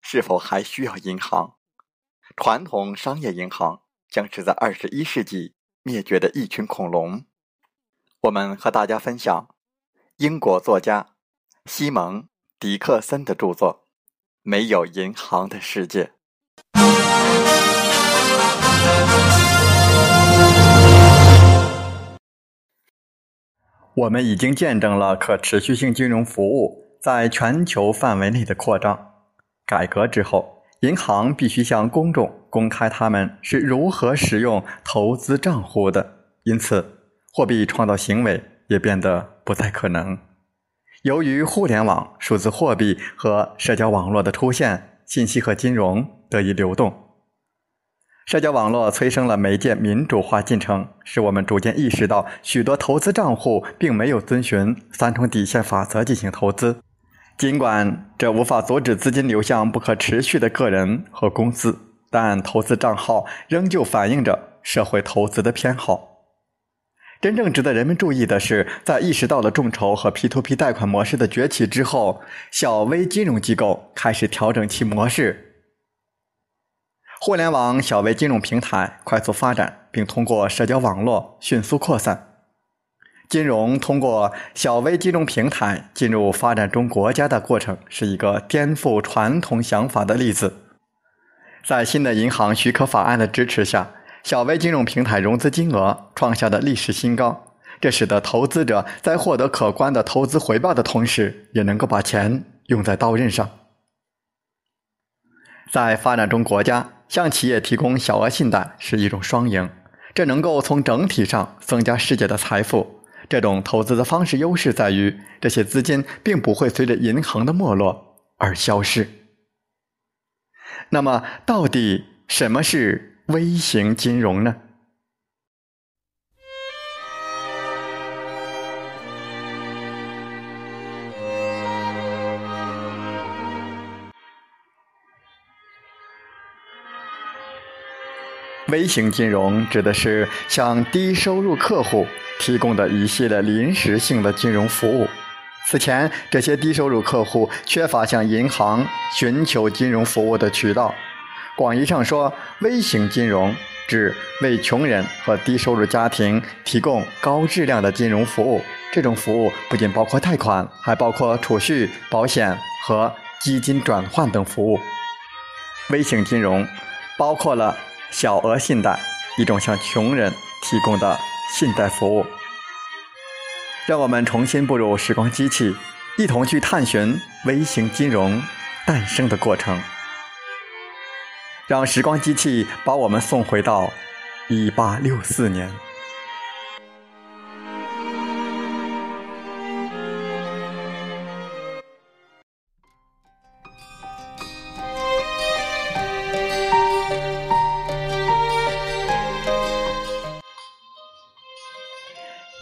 是否还需要银行？传统商业银行将是在二十一世纪灭绝的一群恐龙。我们和大家分享英国作家西蒙·迪克森的著作《没有银行的世界》。我们已经见证了可持续性金融服务在全球范围内的扩张。改革之后，银行必须向公众公开他们是如何使用投资账户的，因此，货币创造行为也变得不再可能。由于互联网、数字货币和社交网络的出现，信息和金融得以流动。社交网络催生了媒介民主化进程，使我们逐渐意识到，许多投资账户并没有遵循三重底线法则进行投资。尽管这无法阻止资金流向不可持续的个人和公司，但投资账号仍旧反映着社会投资的偏好。真正值得人们注意的是，在意识到了众筹和 P2P 贷款模式的崛起之后，小微金融机构开始调整其模式。互联网小微金融平台快速发展，并通过社交网络迅速扩散。金融通过小微金融平台进入发展中国家的过程，是一个颠覆传统想法的例子。在新的银行许可法案的支持下，小微金融平台融资金额创下了历史新高，这使得投资者在获得可观的投资回报的同时，也能够把钱用在刀刃上。在发展中国家，向企业提供小额信贷是一种双赢，这能够从整体上增加世界的财富。这种投资的方式优势在于，这些资金并不会随着银行的没落而消失。那么，到底什么是微型金融呢？微型金融指的是向低收入客户提供的一系列临时性的金融服务。此前，这些低收入客户缺乏向银行寻求金融服务的渠道。广义上说，微型金融指为穷人和低收入家庭提供高质量的金融服务。这种服务不仅包括贷款，还包括储蓄、保险和基金转换等服务。微型金融包括了。小额信贷，一种向穷人提供的信贷服务。让我们重新步入时光机器，一同去探寻微型金融诞生的过程。让时光机器把我们送回到一八六四年。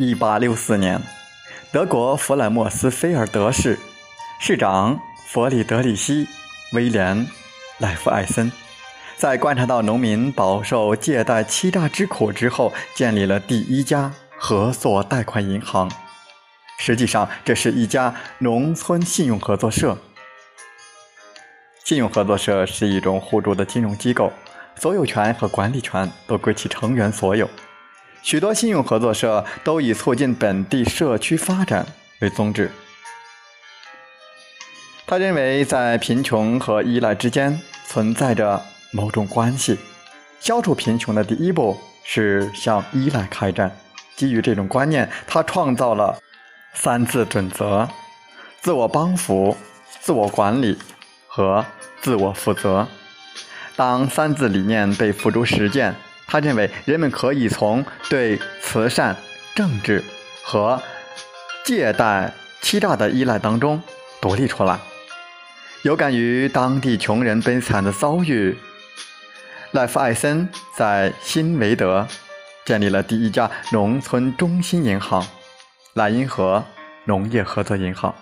一八六四年，德国弗莱莫斯菲尔德市市长弗里德里希·威廉·赖夫艾森，在观察到农民饱受借贷欺诈之苦之后，建立了第一家合作贷款银行。实际上，这是一家农村信用合作社。信用合作社是一种互助的金融机构，所有权和管理权都归其成员所有。许多信用合作社都以促进本地社区发展为宗旨。他认为，在贫穷和依赖之间存在着某种关系。消除贫穷的第一步是向依赖开战。基于这种观念，他创造了。三字准则：自我帮扶、自我管理和自我负责。当三字理念被付诸实践，他认为人们可以从对慈善、政治和借贷欺诈的依赖当中独立出来。有感于当地穷人悲惨的遭遇，赖夫艾森在新维德建立了第一家农村中心银行。莱茵河农业合作银行，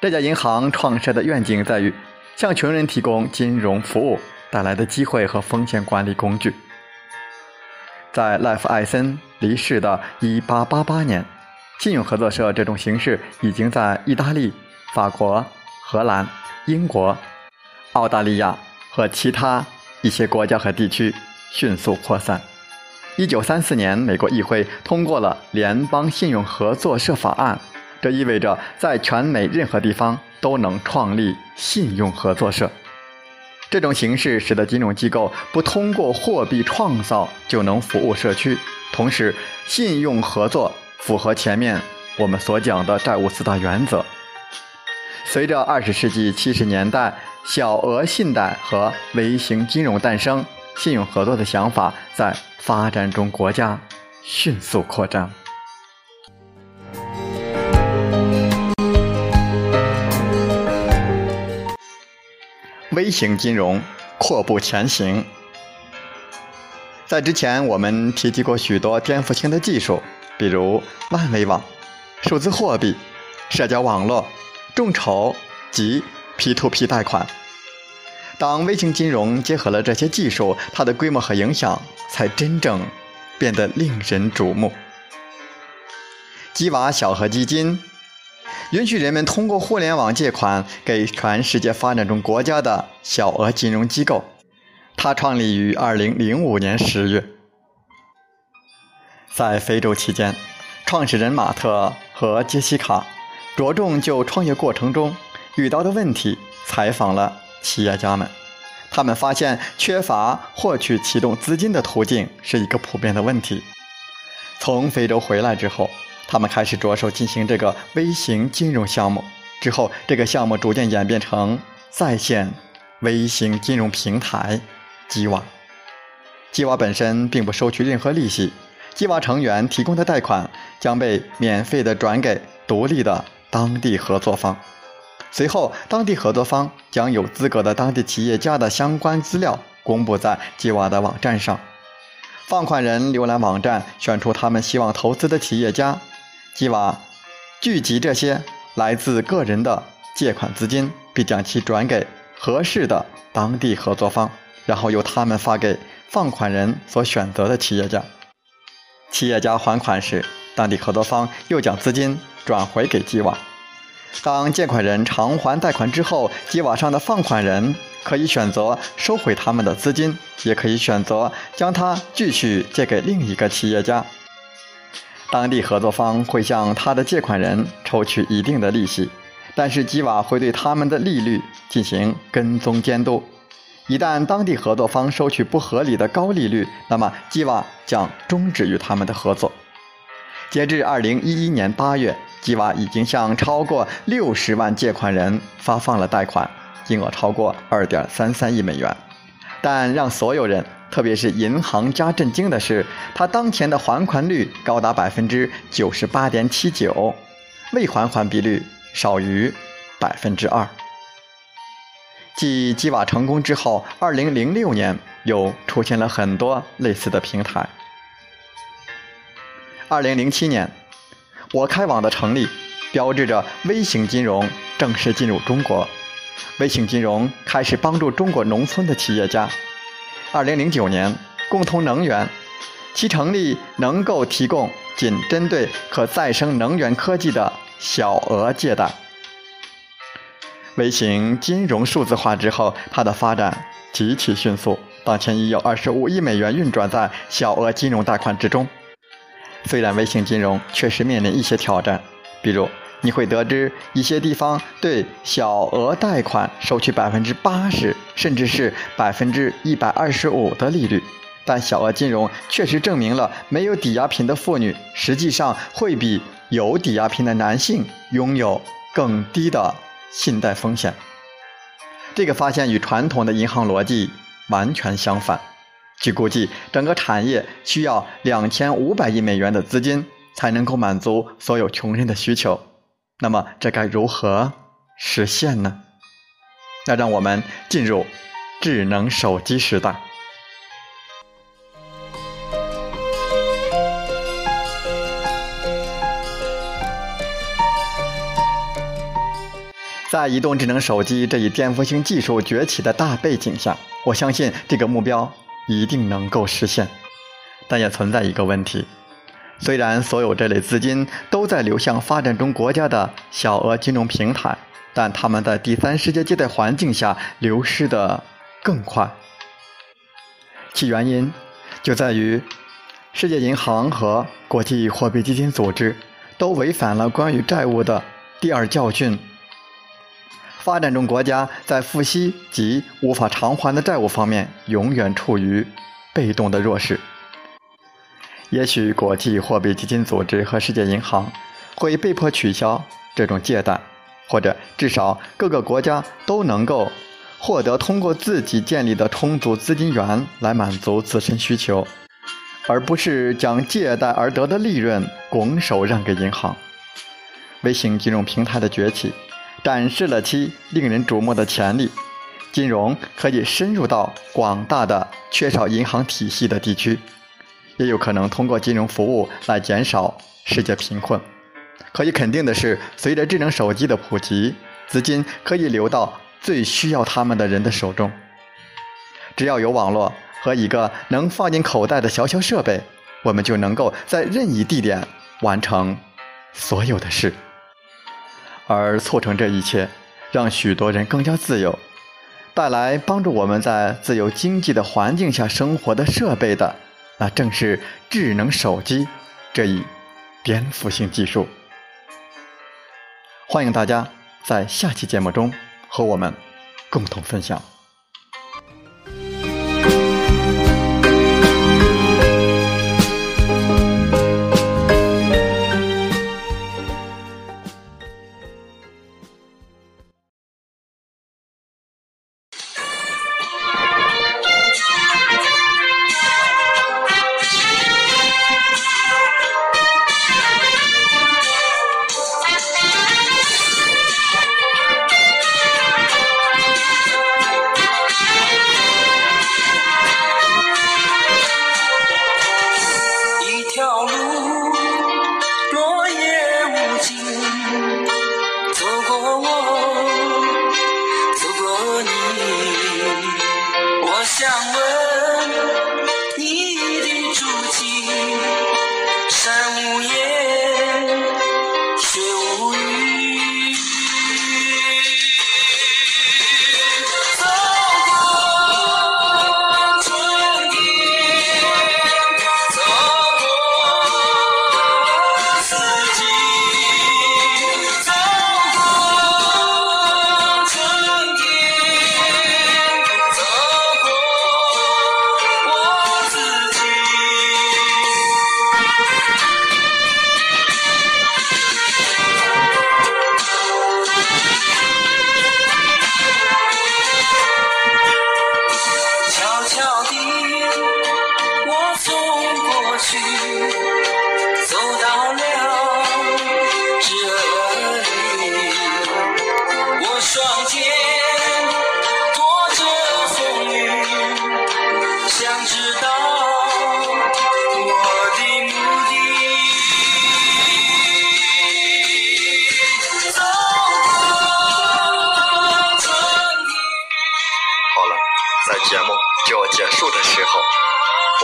这家银行创设的愿景在于向穷人提供金融服务带来的机会和风险管理工具。在赖夫·艾森离世的1888年，信用合作社这种形式已经在意大利、法国、荷兰、英国、澳大利亚和其他一些国家和地区迅速扩散。一九三四年，美国议会通过了联邦信用合作社法案，这意味着在全美任何地方都能创立信用合作社。这种形式使得金融机构不通过货币创造就能服务社区，同时信用合作符合前面我们所讲的债务四大原则。随着二十世纪七十年代小额信贷和微型金融诞生。信用合作的想法在发展中国家迅速扩张。微型金融阔步前行。在之前，我们提及过许多颠覆性的技术，比如万维网、数字货币、社交网络、众筹及 P2P 贷款。当微型金融结合了这些技术，它的规模和影响才真正变得令人瞩目。基瓦小额基金允许人们通过互联网借款给全世界发展中国家的小额金融机构。它创立于2005年10月，在非洲期间，创始人马特和杰西卡着重就创业过程中遇到的问题采访了。企业家们，他们发现缺乏获取启动资金的途径是一个普遍的问题。从非洲回来之后，他们开始着手进行这个微型金融项目。之后，这个项目逐渐演变成在线微型金融平台——基瓦。基瓦本身并不收取任何利息，基瓦成员提供的贷款将被免费的转给独立的当地合作方。随后，当地合作方将有资格的当地企业家的相关资料公布在基瓦的网站上。放款人浏览网站，选出他们希望投资的企业家。吉瓦聚集这些来自个人的借款资金，并将其转给合适的当地合作方，然后由他们发给放款人所选择的企业家。企业家还款时，当地合作方又将资金转回给基瓦。当借款人偿还贷款之后，基瓦上的放款人可以选择收回他们的资金，也可以选择将它继续借给另一个企业家。当地合作方会向他的借款人抽取一定的利息，但是基瓦会对他们的利率进行跟踪监督。一旦当地合作方收取不合理的高利率，那么基瓦将终止与他们的合作。截至二零一一年八月。基瓦已经向超过六十万借款人发放了贷款，金额超过二点三三亿美元。但让所有人，特别是银行家震惊的是，他当前的还款率高达百分之九十八点七九，未还款比率少于百分之二。继基瓦成功之后，二零零六年又出现了很多类似的平台。二零零七年。我开网的成立，标志着微型金融正式进入中国。微型金融开始帮助中国农村的企业家。二零零九年，共同能源其成立能够提供仅针对可再生能源科技的小额借贷。微型金融数字化之后，它的发展极其迅速，当前已有二十五亿美元运转在小额金融贷款之中。虽然微型金融确实面临一些挑战，比如你会得知一些地方对小额贷款收取百分之八十，甚至是百分之一百二十五的利率，但小额金融确实证明了没有抵押品的妇女实际上会比有抵押品的男性拥有更低的。信贷风险，这个发现与传统的银行逻辑完全相反。据估计，整个产业需要两千五百亿美元的资金才能够满足所有穷人的需求。那么，这该如何实现呢？那让我们进入智能手机时代。在移动智能手机这一颠覆性技术崛起的大背景下，我相信这个目标一定能够实现。但也存在一个问题：虽然所有这类资金都在流向发展中国家的小额金融平台，但他们在第三世界借贷环境下流失的更快。其原因就在于，世界银行和国际货币基金组织都违反了关于债务的第二教训。发展中国家在付息及无法偿还的债务方面永远处于被动的弱势。也许国际货币基金组织和世界银行会被迫取消这种借贷，或者至少各个国家都能够获得通过自己建立的充足资金源来满足自身需求，而不是将借贷而得的利润拱手让给银行。微型金融平台的崛起。展示了其令人瞩目的潜力，金融可以深入到广大的缺少银行体系的地区，也有可能通过金融服务来减少世界贫困。可以肯定的是，随着智能手机的普及，资金可以流到最需要他们的人的手中。只要有网络和一个能放进口袋的小小设备，我们就能够在任意地点完成所有的事。而促成这一切，让许多人更加自由，带来帮助我们在自由经济的环境下生活的设备的，那正是智能手机这一颠覆性技术。欢迎大家在下期节目中和我们共同分享。